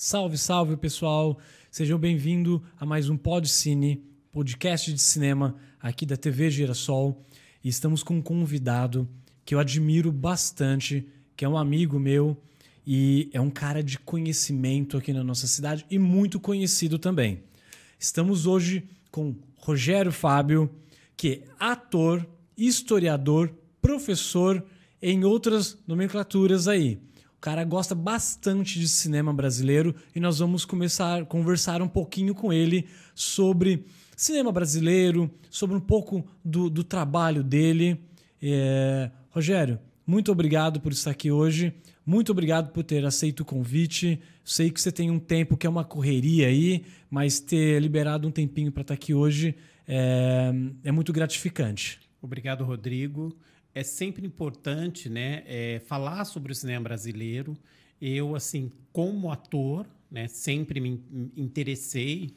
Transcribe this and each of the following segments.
Salve, salve, pessoal! Sejam bem-vindos a mais um Pod Cine, podcast de cinema aqui da TV Girassol. E estamos com um convidado que eu admiro bastante, que é um amigo meu e é um cara de conhecimento aqui na nossa cidade e muito conhecido também. Estamos hoje com Rogério Fábio, que é ator, historiador, professor em outras nomenclaturas aí. O cara gosta bastante de cinema brasileiro e nós vamos começar a conversar um pouquinho com ele sobre cinema brasileiro, sobre um pouco do, do trabalho dele. É... Rogério, muito obrigado por estar aqui hoje. Muito obrigado por ter aceito o convite. Sei que você tem um tempo que é uma correria aí, mas ter liberado um tempinho para estar aqui hoje é, é muito gratificante. Obrigado, Rodrigo é sempre importante né, é, falar sobre o cinema brasileiro. Eu, assim, como ator, né, sempre me interessei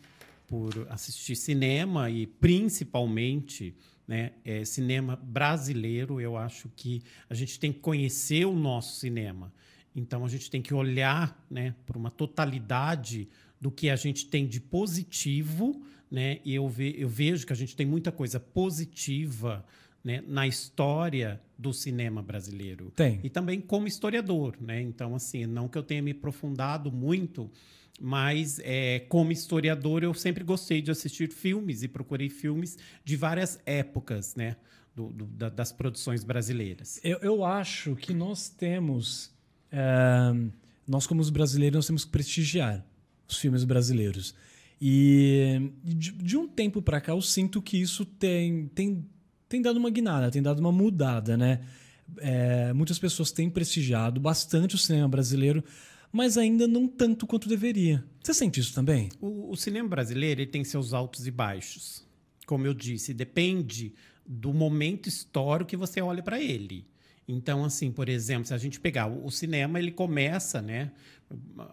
por assistir cinema e principalmente né, é, cinema brasileiro. Eu acho que a gente tem que conhecer o nosso cinema. Então a gente tem que olhar né, para uma totalidade do que a gente tem de positivo, né? E eu, ve eu vejo que a gente tem muita coisa positiva né, na história do cinema brasileiro. Tem. E também como historiador, né? Então, assim, não que eu tenha me aprofundado muito, mas é, como historiador eu sempre gostei de assistir filmes e procurei filmes de várias épocas, né? Do, do, da, das produções brasileiras. Eu, eu, acho que nós temos, é, nós como os brasileiros, nós temos que prestigiar os filmes brasileiros. E de, de um tempo para cá eu sinto que isso tem, tem tem dado uma guinada, tem dado uma mudada, né? É, muitas pessoas têm prestigiado bastante o cinema brasileiro, mas ainda não tanto quanto deveria. Você sente isso também? O, o cinema brasileiro tem seus altos e baixos. Como eu disse, depende do momento histórico que você olha para ele. Então, assim, por exemplo, se a gente pegar o, cinema, ele começa, né?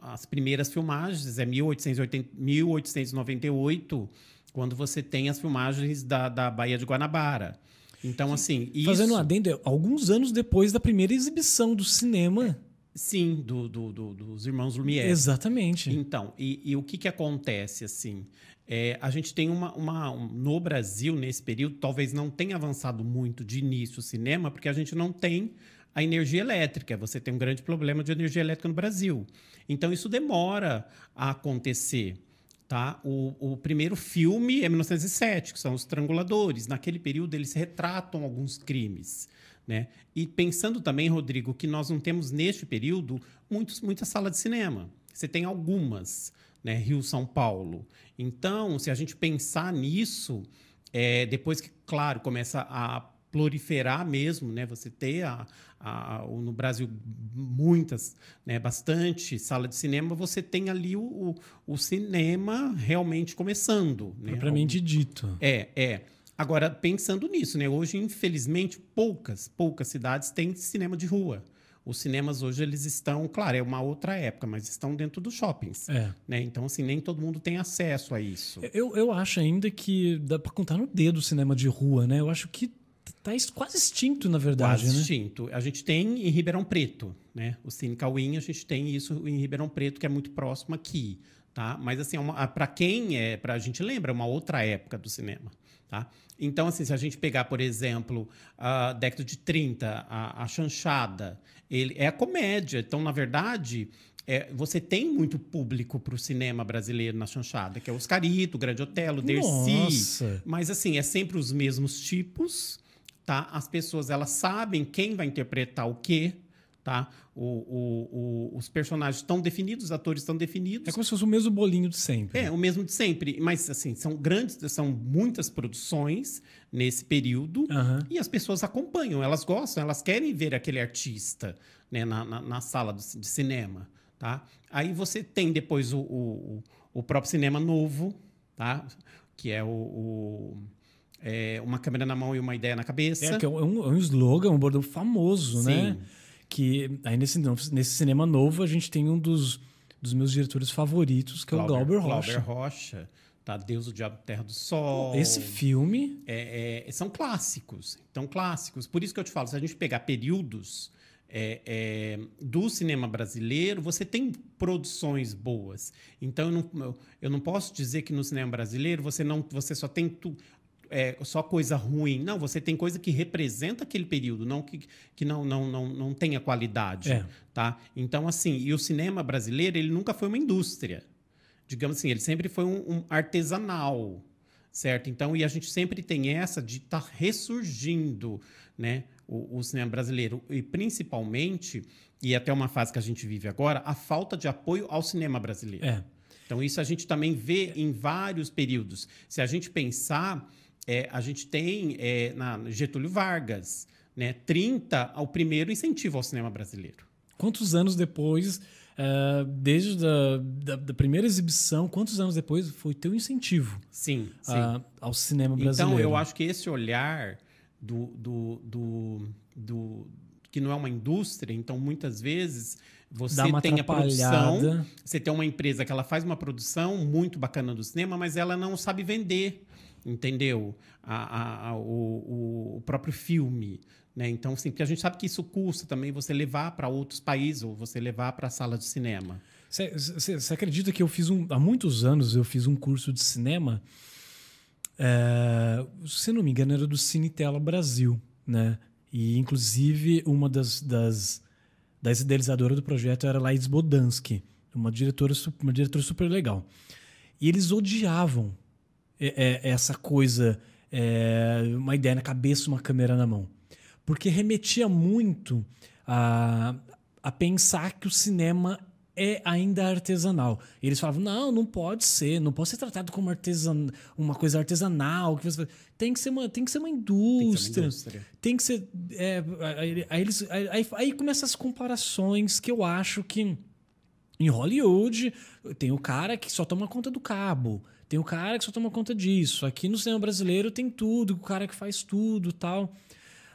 As primeiras filmagens é 1880, 1898, quando você tem as filmagens da, da Baía de Guanabara. Então, assim. Isso... Fazendo um adendo, alguns anos depois da primeira exibição do cinema. Sim, do, do, do, dos irmãos Lumière. Exatamente. Então, e, e o que, que acontece, assim? É, a gente tem uma, uma um, no Brasil nesse período talvez não tenha avançado muito de início o cinema porque a gente não tem a energia elétrica você tem um grande problema de energia elétrica no Brasil então isso demora a acontecer Tá? O, o, primeiro filme é 1907, que são os Estranguladores. Naquele período, eles retratam alguns crimes. Né? E pensando também, Rodrigo, que nós não temos neste período muitos, muita sala de cinema. Você tem algumas, né? Rio, São Paulo. Então, se a gente pensar nisso, é, depois que, claro, começa a proliferar mesmo, né? Você ter a, a, no Brasil muitas, né? bastante sala de cinema, você tem ali o, o, o cinema realmente começando. Né? Propriamente dito. É, é. Agora, pensando nisso, né? hoje, infelizmente, poucas, poucas cidades têm cinema de rua. Os cinemas hoje eles estão, claro, é uma outra época, mas estão dentro dos shoppings. É. Né? Então, assim, nem todo mundo tem acesso a isso. Eu, eu acho ainda que dá para contar no dedo o cinema de rua, né? Eu acho que Está quase extinto, na verdade. Quase né? extinto. A gente tem em Ribeirão Preto, né? O Cine Cauim, a gente tem isso em Ribeirão Preto, que é muito próximo aqui. Tá? Mas, assim, é para quem é, para a gente lembra, é uma outra época do cinema. Tá? Então, assim, se a gente pegar, por exemplo, a década de 30, a, a chanchada, ele é a comédia. Então, na verdade, é, você tem muito público para o cinema brasileiro na chanchada, que é Oscarito, Grande Otelo, Dercy. Mas, assim, é sempre os mesmos tipos tá? As pessoas elas sabem quem vai interpretar o quê, tá? O, o, o, os personagens estão definidos, os atores estão definidos. É como se fosse o mesmo bolinho de sempre. É, o mesmo de sempre. Mas, assim, são grandes, são muitas produções nesse período uhum. e as pessoas acompanham, elas gostam, elas querem ver aquele artista né, na, na, na sala de cinema, tá? Aí você tem depois o, o, o próprio cinema novo, tá? Que é o, o é, uma câmera na mão e uma ideia na cabeça. É, que é um, é um slogan, um bordão famoso, né? Sim. né? Que aí nesse, nesse cinema novo a gente tem um dos, dos meus diretores favoritos, que Glauber, é o Glauber Rocha. Glauber Rocha. Tá, Deus, o Diabo, Terra do Sol. Esse filme... É, é, são clássicos. Então, clássicos. Por isso que eu te falo, se a gente pegar períodos é, é, do cinema brasileiro, você tem produções boas. Então, eu não, eu não posso dizer que no cinema brasileiro você, não, você só tem tu, é, só coisa ruim. Não, você tem coisa que representa aquele período, não que, que não, não, não, não tenha qualidade. É. Tá? Então, assim, e o cinema brasileiro, ele nunca foi uma indústria. Digamos assim, ele sempre foi um, um artesanal, certo? Então, e a gente sempre tem essa de estar tá ressurgindo, né? O, o, cinema brasileiro. E principalmente, e até uma fase que a gente vive agora, a falta de apoio ao cinema brasileiro. É. Então, isso a gente também vê em vários períodos. Se a gente pensar, é, a gente tem é, na Getúlio Vargas, né, 30 ao primeiro incentivo ao cinema brasileiro. Quantos anos depois, uh, desde a da, da, primeira exibição, quantos anos depois foi teu incentivo sim, sim. Uh, ao cinema brasileiro? Então, eu acho que esse olhar do, do, do, do que não é uma indústria, então muitas vezes você tem a produção, você tem uma empresa que ela faz uma produção muito bacana do cinema, mas ela não sabe vender entendeu? A, a, a, o, o, próprio filme. Né? Então, assim, porque a gente sabe que isso custa também você levar para outros países ou você levar para a sala de cinema. Você acredita que eu fiz um. Há muitos anos eu fiz um curso de cinema. É, se não me engano, era do Cinetela Brasil, né? E, inclusive, uma das, das, das idealizadoras do projeto era Laís Bodansky, uma diretora, uma diretora super legal. E eles odiavam é, é, essa coisa, é, uma ideia na cabeça, uma câmera na mão. Porque remetia muito a, a pensar que o cinema é ainda artesanal. Eles falavam: não, não pode ser, não pode ser tratado como artesan, uma coisa artesanal. Que você, tem, que ser uma, tem que ser uma indústria. Tem que ser. Uma indústria. É, aí, aí, eles, aí, aí começam as comparações que eu acho que em Hollywood tem o cara que só toma conta do cabo. Tem o cara que só toma conta disso. Aqui no cinema brasileiro tem tudo, o cara que faz tudo tal.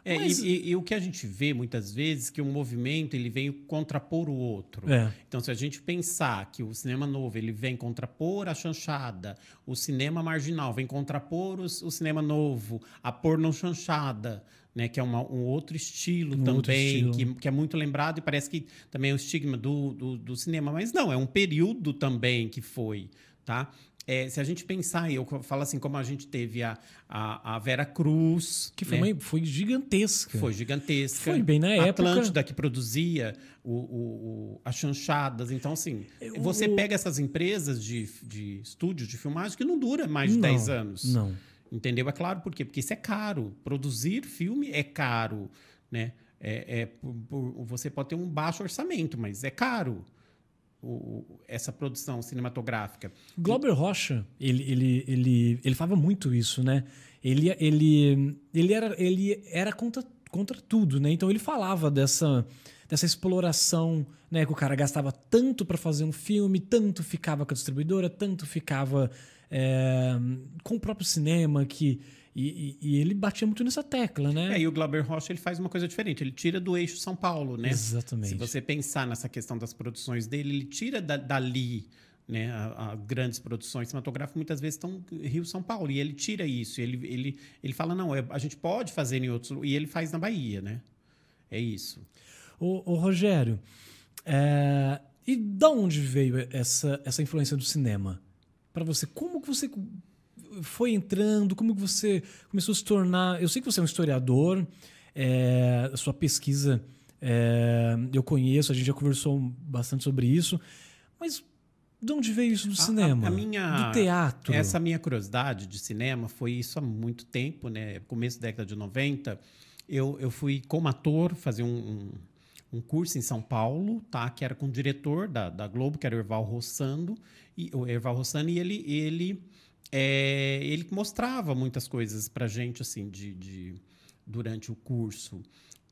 É, Mas... e, e, e, o que a gente vê muitas vezes que um movimento ele vem contrapor o outro. É. Então, se a gente pensar que o cinema novo ele vem contrapor a chanchada, o cinema marginal vem contrapor os, o cinema novo, a porno chanchada, né, que é uma, um outro estilo um também, outro estilo. Que, que é muito lembrado e parece que também é um estigma do, do, do cinema. Mas não, é um período também que foi. Tá? É, se a gente pensar, eu falo assim, como a gente teve a, a, a Vera Cruz. Que foi, né? uma, foi gigantesca. Foi gigantesca. Foi bem na Atlântida, época. Atlântida, que produzia o, o, o, as chanchadas. Então, assim, você pega essas empresas de, de estúdios de filmagem que não dura mais de não, 10 anos. Não. Entendeu? É claro por quê? Porque isso é caro. Produzir filme é caro. Né? É, é você pode ter um baixo orçamento, mas é caro o, essa produção cinematográfica. Glauber Rocha, ele, ele, ele, ele falava muito isso, né? Ele, ele, ele era, ele era contra, contra tudo, né? Então ele falava dessa, dessa exploração, né? Que o cara gastava tanto para fazer um filme, tanto ficava com a distribuidora, tanto ficava é, com o próprio cinema, que e, e, e, ele batia muito nessa tecla, né? É, e o Glauber Rocha ele faz uma coisa diferente. Ele tira do eixo São Paulo, né? Exatamente. Se você pensar nessa questão das produções dele, ele tira da, dali, né? A, a grandes produções cinematográficas muitas vezes estão Rio São Paulo e ele tira isso. Ele, ele, ele fala não, é, a gente pode fazer em outros e ele faz na Bahia, né? É isso. O, o Rogério, é, e da onde veio essa essa influência do cinema para você? Como que você foi entrando? Como que você começou a se tornar? Eu sei que você é um historiador, é, a sua pesquisa é, eu conheço, a gente já conversou bastante sobre isso, mas de onde veio isso do a, cinema? A, a, minha, do teatro? Essa minha curiosidade de cinema foi isso há muito tempo, né? Começo da década de 90. Eu, eu fui como ator fazer um, um, um curso em São Paulo, tá? Que era com o diretor da, da Globo, que era o Erval Rossando, e, o Erval Rossano, e ele, ele é, ele mostrava muitas coisas para gente assim de, de, durante o curso.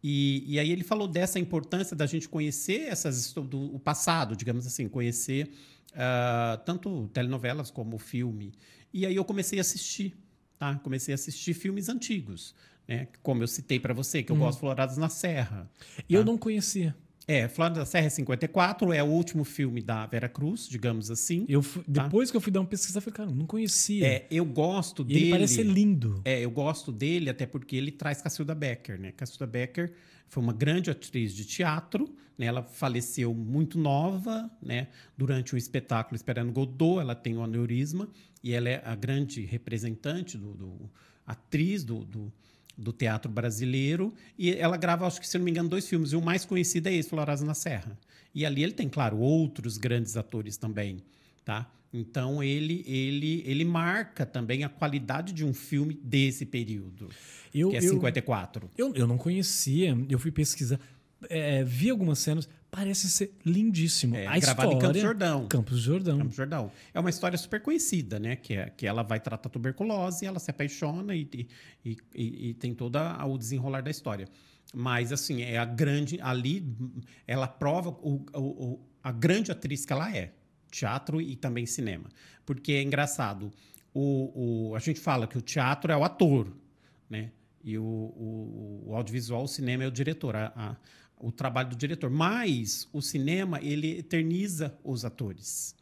E, e, aí ele falou dessa importância da gente conhecer essas do o passado, digamos assim, conhecer uh, tanto telenovelas como filme. E aí eu comecei a assistir, tá? Comecei a assistir filmes antigos, né? Como eu citei para você, que eu hum. gosto Florados na Serra. E tá? eu não conhecia. É, Flora da Serra é 54, é o último filme da Vera Cruz, digamos assim. Eu fui- depois que eu fui dar uma pesquisa, eu falei, cara, não conhecia. Tá. É, eu gosto e dele. ele parece ser lindo. É, eu gosto dele até porque ele traz Cacilda Becker, né? Cacilda Becker foi uma grande atriz de teatro, né? Ela faleceu muito nova, né? Durante um espetáculo Esperando Godot, ela tem um aneurisma e ela é a grande representante do, do- atriz do, do, do teatro brasileiro e ela grava, acho que se não me engano, dois filmes e o mais conhecido é esse, Florazes na Serra. E ali ele tem, claro, outros grandes atores também, tá? Então ele ele ele marca também a qualidade de um filme desse período, Eu, que é eu, 54. eu, eu não conhecia, eu fui pesquisar, é, vi algumas cenas, parece ser lindíssimo. É, a gravado história, em Campos Jordão. Campos Jordão. Campos Jordão. É uma história super conhecida, né? Que, é, que ela vai tratar tuberculose, ela se apaixona e, e, e- e- tem todo o desenrolar da história. Mas, assim, é a grande. Ali, ela prova o, o- o- a grande atriz que ela é. Teatro e também cinema. Porque é engraçado. O, o- a gente fala que o teatro é o ator, né? E o, o- o audiovisual, o cinema é o diretor, a- a- o trabalho do diretor. Mas o cinema, ele eterniza os atores.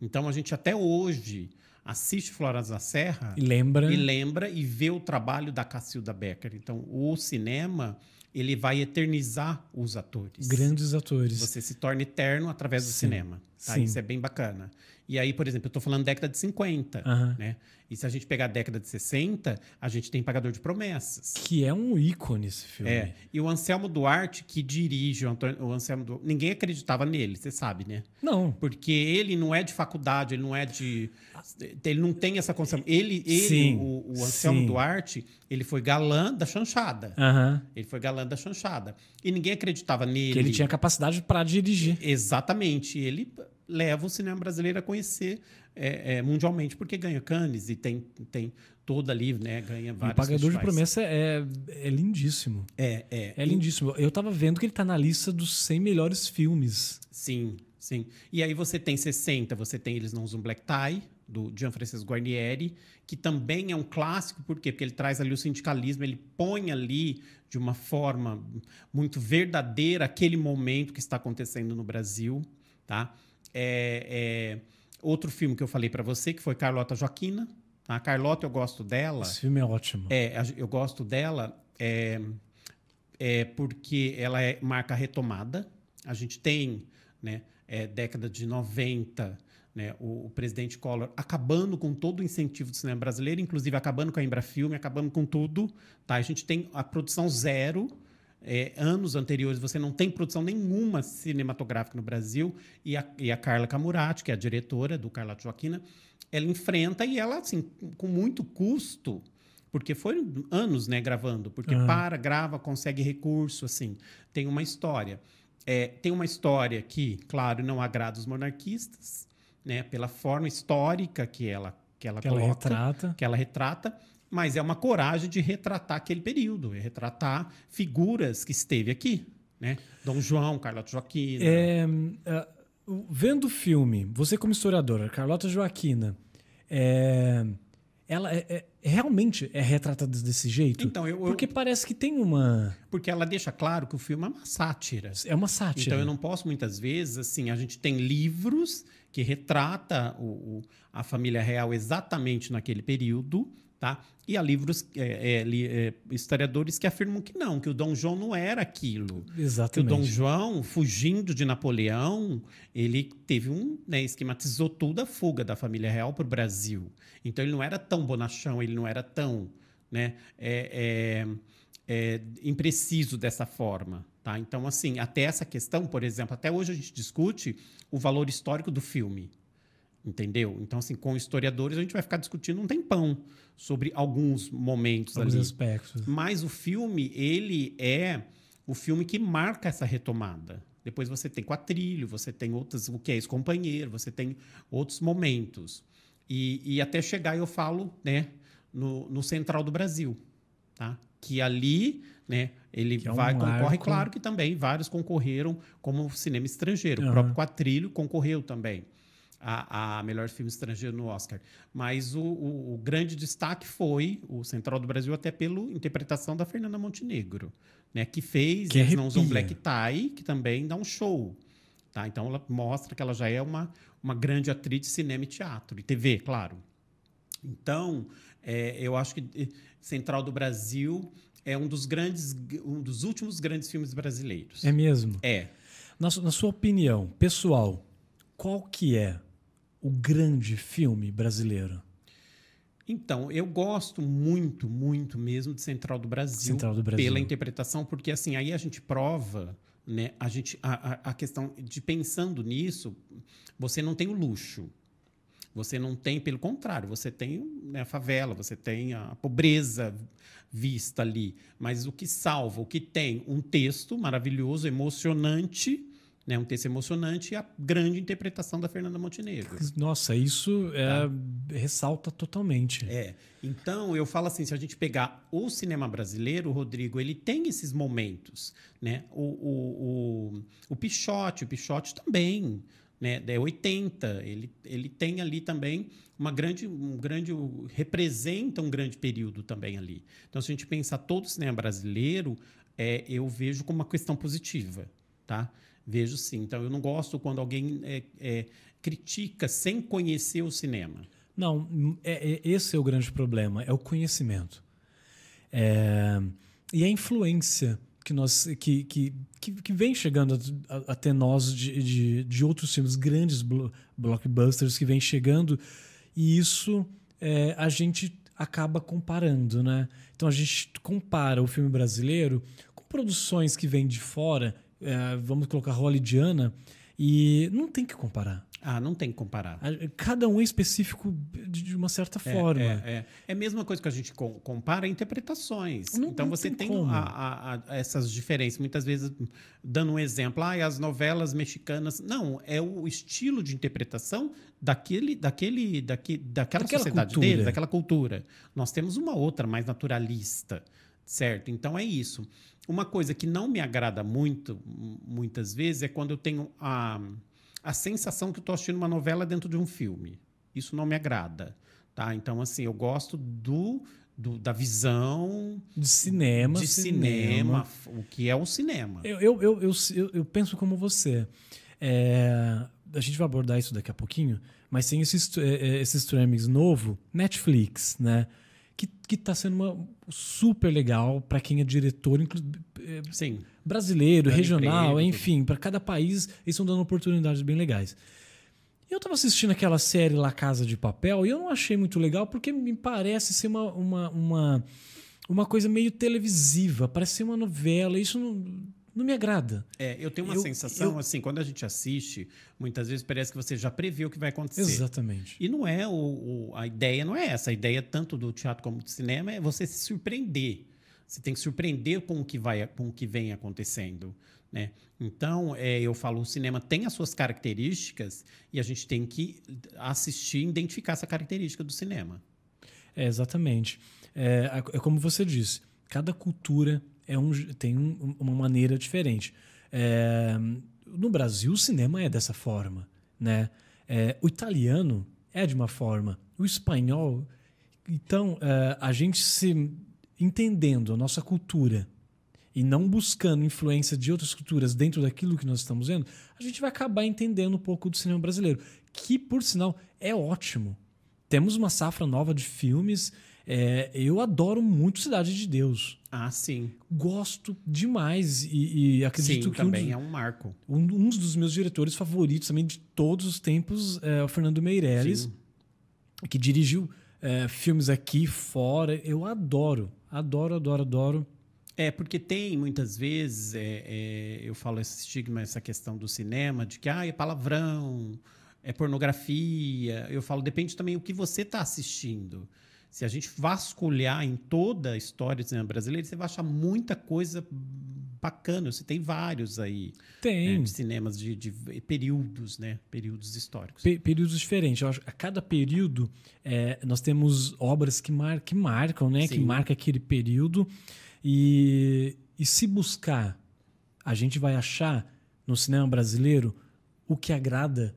Então, a gente até hoje assiste Floras da Serra E lembra. e lembra e vê o trabalho da Cacilda Becker. Então, o cinema, ele vai eternizar os atores. Grandes atores. Você se torna eterno através do Sim, cinema. Tá? Isso é bem bacana. E aí, por exemplo, eu estou falando década de 50. Aham. Né? E se a gente pegar a década de 60, a gente tem Pagador de Promessas. Que é um ícone esse filme. É. E o Anselmo Duarte, que dirige o, Antônio, o Anselmo Du- Ninguém acreditava nele, você sabe, né? Não. Porque ele não é de faculdade, ele não é de. Ele não tem essa concepção. Ele, ele Sim, o, o Anselmo sim. Duarte, ele foi galã da chanchada. Aham. Ele foi galã da chanchada. E ninguém acreditava nele. Que ele tinha capacidade para dirigir. Exatamente. Ele leva o cinema brasileiro a conhecer é, é, mundialmente, porque ganha Cannes e tem, tem toda ali, né? Ganha vários o Pagador de festivais. Promessa é, é lindíssimo. É, é. É lindíssimo. Eu tava vendo que ele tá na lista dos 100 melhores filmes. Sim, sim. E aí você tem 60, você tem Eles Não Usam Black Tie, do Gianfrancesco Guarnieri, que também é um clássico, por quê? Porque ele traz ali o sindicalismo, ele põe ali de uma forma muito verdadeira aquele momento que está acontecendo no Brasil, tá? É, é, outro filme que eu falei para você, que foi Carlota Joaquina. A Carlota, eu gosto dela. Esse filme é ótimo. É, eu gosto dela é, é porque ela é, marca retomada. A gente tem, né, é, década de 90, né, o, o presidente Collor acabando com todo o incentivo do cinema brasileiro, inclusive acabando com a Embrafilme, acabando com tudo. Tá? A gente tem a produção zero. É, anos anteriores você não tem produção nenhuma cinematográfica no Brasil e a, e a Carla Camurati, que é a diretora do Carlota Joaquina, ela enfrenta e ela, assim, com muito custo, porque foi anos, né, gravando, porque Aham. para, grava, consegue recurso, assim, tem uma história. É, tem uma história que, claro, não agrada os monarquistas, né, pela forma histórica que ela que ela que ela coloca, retrata. que ela retrata, mas é uma coragem de retratar aquele período, retratar figuras que esteve aqui, né? Dom João, Carlota Joaquina. É, o- vendo o filme, você como historiadora, Carlota Joaquina, é, ela é- é- realmente é retratada desse jeito? Então, eu, eu- Porque parece que tem uma. porque ela deixa claro que o filme é uma sátira. É uma sátira. Então eu não posso muitas vezes assim, a gente tem livros que retrata o, o- a família real exatamente naquele período, tá? E há livros é, é, é, historiadores que afirmam que não, que o Dom João não era aquilo. Que o Exatamente. Dom João, fugindo de Napoleão, ele teve um, né, esquematizou toda a fuga da família real para o Brasil. Então ele não era tão bonachão, ele não era tão, né, é, é, é, impreciso dessa forma, tá? Então assim, até essa questão, por exemplo, até hoje a gente discute o valor histórico do filme. Entendeu? Então, assim, com historiadores, a gente vai ficar discutindo um tempão sobre alguns momentos Alguns ali. aspectos. Mas o filme, ele é o filme que marca essa retomada. Depois você tem quatrilho, você tem outras, o que é ex-companheiro, você tem outros momentos. E, e até chegar, eu falo, né, no, no Central do Brasil, tá? Que ali, né, ele é um vai, concorre, claro que também vários concorreram como cinema estrangeiro. Aham. O próprio Quatrilho concorreu também a, a melhor filme estrangeiro no Oscar. Mas o, o- o grande destaque foi o Central do Brasil, até pela interpretação da Fernanda Montenegro. né, que fez Que Eles Não Usam. Black Tie, que também dá um show. Tá? Então ela mostra que ela já é uma, uma grande atriz de cinema e teatro, e TV, claro. Então, é, eu acho que eh, Central do Brasil é um dos grandes, um dos últimos grandes filmes brasileiros. É mesmo? É. Na, na sua opinião, pessoal, qual que é o grande filme brasileiro? Então, eu gosto muito, muito mesmo de Central do Brasil, Central do Brasil. pela interpretação, porque assim, aí a gente prova, né, a gente a, a, questão de pensando nisso, você não tem o luxo. Você não tem, pelo contrário, você tem né, a favela, você tem a pobreza vista ali. Mas o que salva, o que tem um texto maravilhoso, emocionante, né, um texto emocionante e a grande interpretação da Fernanda Montenegro. Nossa, isso é, ressalta totalmente. É. Então, eu falo assim, se a gente pegar o cinema brasileiro, Rodrigo, ele tem esses momentos, né? O, o, o, o Pichote, o Pichote também, né? É 80, ele, ele tem ali também uma grande, um grande, representa um grande período também ali. Então, se a gente pensar todo o cinema brasileiro, é, eu vejo como uma questão positiva, tá? Vejo sim. Então, eu não gosto quando alguém é, é, critica sem conhecer o cinema. Não, é- é- esse é o grande problema, é o conhecimento. É, e a influência que, nós, que, que, que, vem chegando até nós de, de, de outros filmes, grandes blo- blockbusters que vem chegando, e isso é, a gente acaba comparando, né? Então a gente compara o filme brasileiro com produções que vêm de fora, é, vamos colocar hollywoodiana, e não tem que comparar. Ah, não tem que comparar. Cada um é específico de uma certa É, forma. É, é. É a mesma coisa que a gente co- compara interpretações. Não- então não você tem tem, a- a- a- essas diferenças. Muitas vezes, dando um exemplo, ah, as novelas mexicanas. Não, é o estilo de interpretação daquele, daquele, daque, daquela, Daquela sociedade cultura. deles, daquela cultura. Nós temos uma outra mais naturalista, certo? Então é isso. Uma coisa que não me agrada muito, muitas vezes, é quando eu tenho a, a sensação que eu estou assistindo uma novela dentro de um filme. Isso não me agrada. Tá? Então, assim, eu gosto do, do- da visão De cinema. de cinema, o que é o cinema. Eu, eu, eu, eu, eu- eu penso como você. É, a gente vai abordar isso daqui a pouquinho, mas tem esse, str- é, é, esse streaming novo, Netflix, né? Que, que tá sendo uma, super legal para quem é diretor, é, Sim. brasileiro, regional, enfim, para cada país, eles estão dando oportunidades bem legais. Eu tava assistindo aquela série La Casa de Papel e eu não achei muito legal porque me parece ser uma, uma, uma, uma coisa meio televisiva, parece ser uma novela. Isso não, não me agrada. É, eu tenho uma Eu- sensação, eu- assim, quando a gente assiste, muitas vezes parece que você já prevê o que vai acontecer. Exatamente. E não é o, o- a ideia não é essa. A ideia tanto do teatro como do cinema é você se surpreender. Você tem que surpreender com o que vai, com o que vem acontecendo, né? Então, é, eu falo, o cinema tem as suas características e a gente tem que assistir, e identificar essa característica do cinema. É, exatamente. É, é como você disse, cada cultura é um, tem um- uma maneira diferente. É, no Brasil, o cinema é dessa forma. Né? É, o italiano é de uma forma. O espanhol. Então, é, a gente se entendendo a nossa cultura e não buscando influência de outras culturas dentro daquilo que nós estamos vendo, a gente vai acabar entendendo um pouco do cinema brasileiro, que, por sinal, é ótimo. Temos uma safra nova de filmes. É, eu adoro muito Cidade de Deus. Ah, sim. Gosto demais e, e acredito sim, que um também dos, é um marco. um, um dos meus diretores favoritos também de todos os tempos é o Fernando Meirelles, Sim. que dirigiu é, filmes aqui fora. Eu adoro, adoro, adoro, adoro. É, porque tem muitas vezes, é, é, eu falo esse estigma, essa questão do cinema, de que ah, é palavrão, é pornografia. Eu falo, depende também o que você está assistindo. Se a gente vasculhar em toda a história do cinema brasileiro, você vai achar muita coisa bacana. Você tem vários aí, Tem né, de cinemas de, de períodos, né? Períodos históricos. pe- períodos diferentes. Eu acho que a cada período é, nós temos obras que, mar, que marcam, né? Que Sim. marca aquele período. E, e se buscar, a gente vai achar no cinema brasileiro o que agrada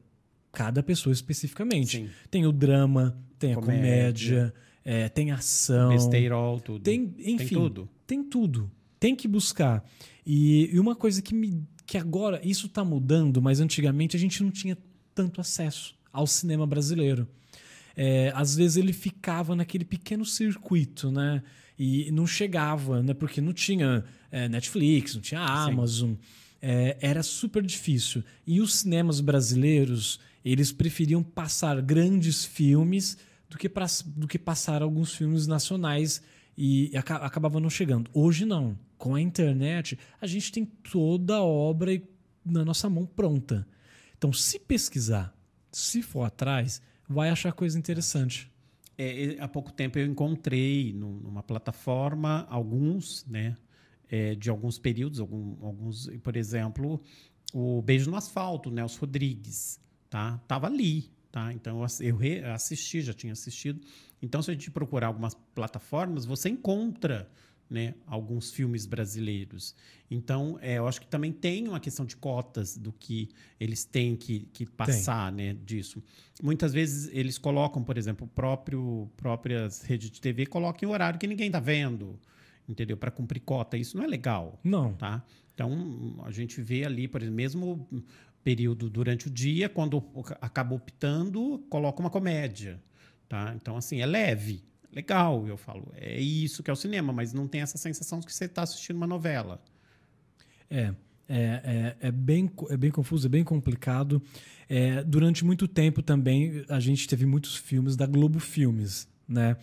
cada pessoa especificamente. Sim. Tem o drama, tem a Comédia. É, tem ação. Besteirol, tudo. Tem, enfim, tem tudo. Tem tudo. Tem que buscar. E, e uma coisa que me que agora isso está mudando, mas antigamente a gente não tinha tanto acesso ao cinema brasileiro. É, às vezes ele ficava naquele pequeno circuito, né? E não chegava, né? Porque não tinha é, Netflix, não tinha Amazon. É, era super difícil. E os cinemas brasileiros, eles preferiam passar grandes filmes do que, pra, do que passar alguns filmes nacionais e acabava não chegando. Hoje não. Com a internet, a gente tem toda a obra na nossa mão pronta. Então, se pesquisar, se for atrás, vai achar coisa interessante. É, há pouco tempo eu encontrei numa plataforma alguns, né, é, de alguns períodos, algum, alguns, por exemplo, o Beijo no Asfalto, Nelson Rodrigues, tá? Tava ali, tá? Então eu assisti, já tinha assistido. Então se a gente procurar algumas plataformas, você encontra né, alguns filmes brasileiros. Então, é, eu acho que também tem uma questão de cotas do que eles têm que, que passar né, disso. Muitas vezes eles colocam, por exemplo, próprio próprias redes de TV colocam em horário que ninguém está vendo, entendeu? Para cumprir cota. Isso não é legal. Não. Tá? Então, a gente vê ali, por exemplo, mesmo período durante o dia, quando acaba optando, coloca uma comédia. Tá? Então, assim, é leve legal. Eu falo, é isso que é o cinema, mas não tem essa sensação de que você está assistindo uma novela. É, é, é, é, bem, é bem confuso, é bem complicado. É, durante muito tempo também a gente teve muitos filmes da Globo Filmes, né?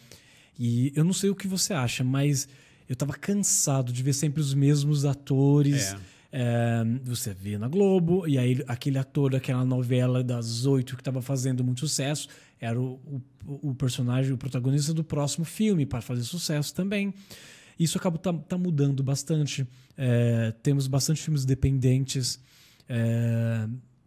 E eu não sei o que você acha, mas eu estava cansado de ver sempre os mesmos atores. É. É, você vê na Globo, e aí aquele ator daquela novela das oito que estava fazendo muito sucesso era o, o, o, personagem, o protagonista do próximo filme, para fazer sucesso também. Isso acaba tá, tá mudando bastante. É, temos bastante filmes dependentes. É,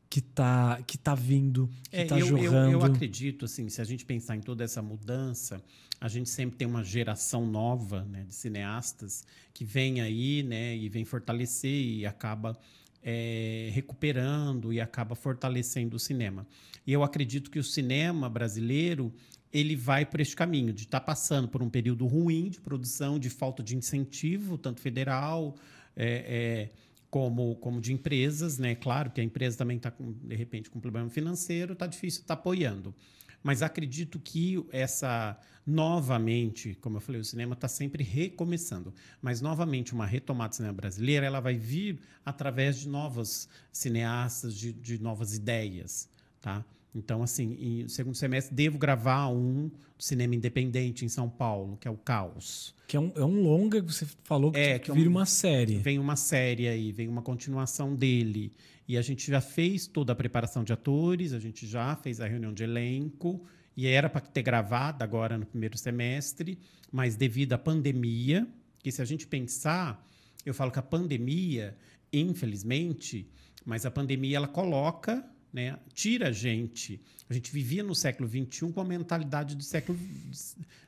que tá, que tá vindo, que é, tá eu, jorrando. Eu, eu, acredito, assim, se a gente pensar em toda essa mudança, a gente sempre tem uma geração nova né, de cineastas que vem aí né, e vem fortalecer e acaba é, recuperando e acaba fortalecendo o cinema. E eu acredito que o cinema brasileiro ele vai por este caminho de estar tá passando por um período ruim de produção, de falta de incentivo, tanto federal, é, é, como, como de empresas, né? Claro que a empresa também está, de repente, com problema financeiro, está difícil estar tá apoiando. Mas acredito que essa, novamente, como eu falei, o cinema está sempre recomeçando. Mas, novamente, uma retomada do cinema brasileiro, ela vai vir através de novos cineastas, de, de novas ideias, tá? Então, assim, no segundo semestre, devo gravar um cinema independente em São Paulo, que é o Caos. Que é um, é um longa que você falou que, é, que vira é um, uma série. Vem uma série aí, vem uma continuação dele. E a gente já fez toda a preparação de atores, a gente já fez a reunião de elenco, e era para ter gravado agora no primeiro semestre, mas devido à pandemia, que se a gente pensar, eu falo que a pandemia, infelizmente, mas a pandemia ela coloca né? Tira a gente. A gente vivia no século XXI com a mentalidade do século.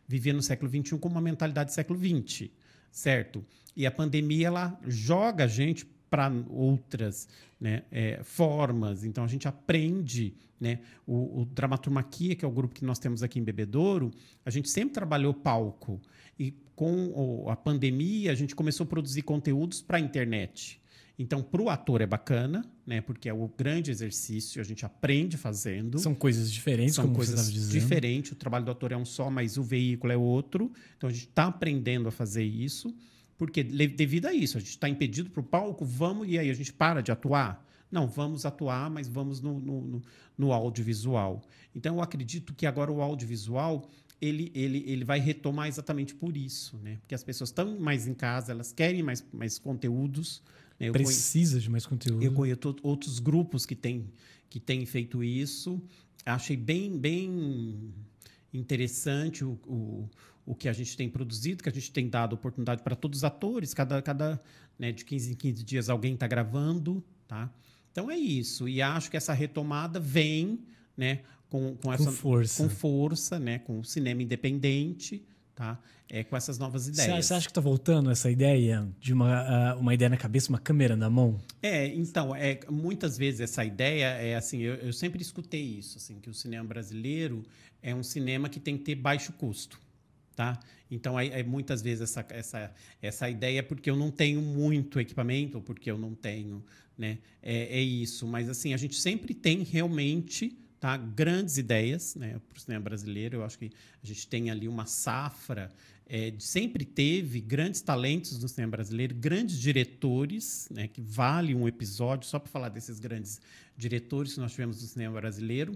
Vivia no século XXI com uma mentalidade do século XX, certo? E a pandemia ela joga a gente para outras né, é, formas. Então a gente aprende. Né? O, o Dramaturmaquia, que é o grupo que nós temos aqui em Bebedouro, a gente sempre trabalhou palco. E com a pandemia, a gente começou a produzir conteúdos para a internet. Então, para o ator é bacana, né? Porque é o grande exercício, a gente aprende fazendo. São coisas diferentes, São coisas diferentes. O trabalho do ator é um só, mas o veículo é outro. Então, a gente está aprendendo a fazer isso. Porque, devido a isso, a gente está impedido para o palco, vamos, e aí a gente para de atuar? Não, vamos atuar, mas vamos no, no, no, no audiovisual. Então, eu acredito que agora o audiovisual ele, ele, ele vai retomar exatamente por isso, né? Porque as pessoas estão mais em casa, elas querem mais, mais conteúdos, eu Precisa conheço, de mais conteúdo. Eu conheço outros grupos que têm, que têm feito isso. Achei bem, bem interessante o, o, o que a gente tem produzido, que a gente tem dado oportunidade para todos os atores. Cada, cada né, de 15 em 15 dias alguém está gravando. Tá? Então é isso. E acho que essa retomada vem né, com, com, essa, com força, com, força né, com o cinema independente tá? É, com essas novas ideias. Você acha que está voltando essa ideia de uma, uh, uma ideia na cabeça, uma câmera na mão? É, então, é, muitas vezes essa ideia é assim, eu, eu sempre escutei isso, assim, que o cinema brasileiro é um cinema que tem que ter baixo custo. tá? Então, aí, aí, muitas vezes essa, essa, essa ideia é porque eu não tenho muito equipamento, ou porque eu não tenho, né? É, é isso. Mas, assim, a gente sempre tem realmente tá, grandes ideias né, para o cinema brasileiro. Eu acho que a gente tem ali uma safra é, sempre teve grandes talentos no cinema brasileiro, grandes diretores, né, que vale um episódio só para falar desses grandes diretores que nós tivemos no cinema brasileiro,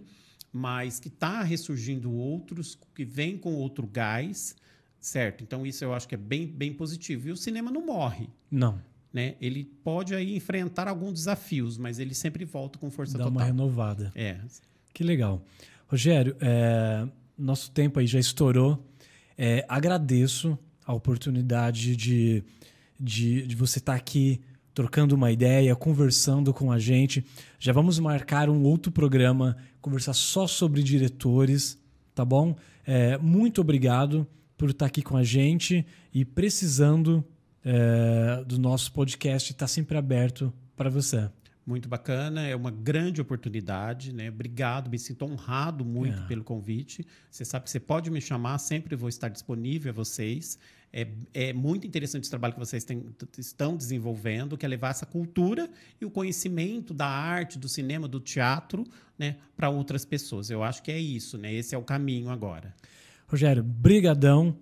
mas que está ressurgindo outros, que vêm com outro gás, certo? Então isso eu acho que é bem, bem positivo. E o cinema não morre. Não. Né? Ele pode aí enfrentar alguns desafios, mas ele sempre volta com força Dá total. Dá uma renovada. É. Que legal. Rogério, é, nosso tempo aí já estourou. É, agradeço a oportunidade de, de, de você estar tá aqui trocando uma ideia, conversando com a gente. Já vamos marcar um outro programa, conversar só sobre diretores, tá bom? É, muito obrigado por estar tá aqui com a gente e precisando é, do nosso podcast, está sempre aberto para você muito bacana, é uma grande oportunidade, né? Obrigado, me sinto honrado muito é. pelo convite. Você sabe que você pode me chamar, sempre vou estar disponível a vocês. É, é muito interessante o trabalho que vocês têm, estão desenvolvendo, que é levar essa cultura e o conhecimento da arte, do cinema, do teatro, né, para outras pessoas. Eu acho que é isso, né? Esse é o caminho agora. Rogério, brigadão.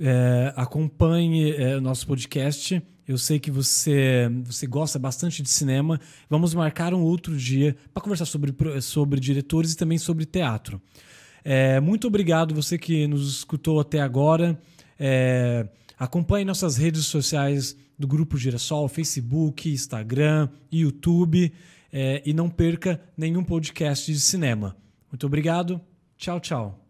É, acompanhe é, o nosso podcast eu sei que você, você gosta bastante de cinema. Vamos marcar um outro dia para conversar sobre, sobre diretores e também sobre teatro. É, muito obrigado você que nos escutou até agora. É, acompanhe nossas redes sociais do Grupo Girassol, Facebook, Instagram, YouTube. É, e não perca nenhum podcast de cinema. Muito obrigado. Tchau, tchau.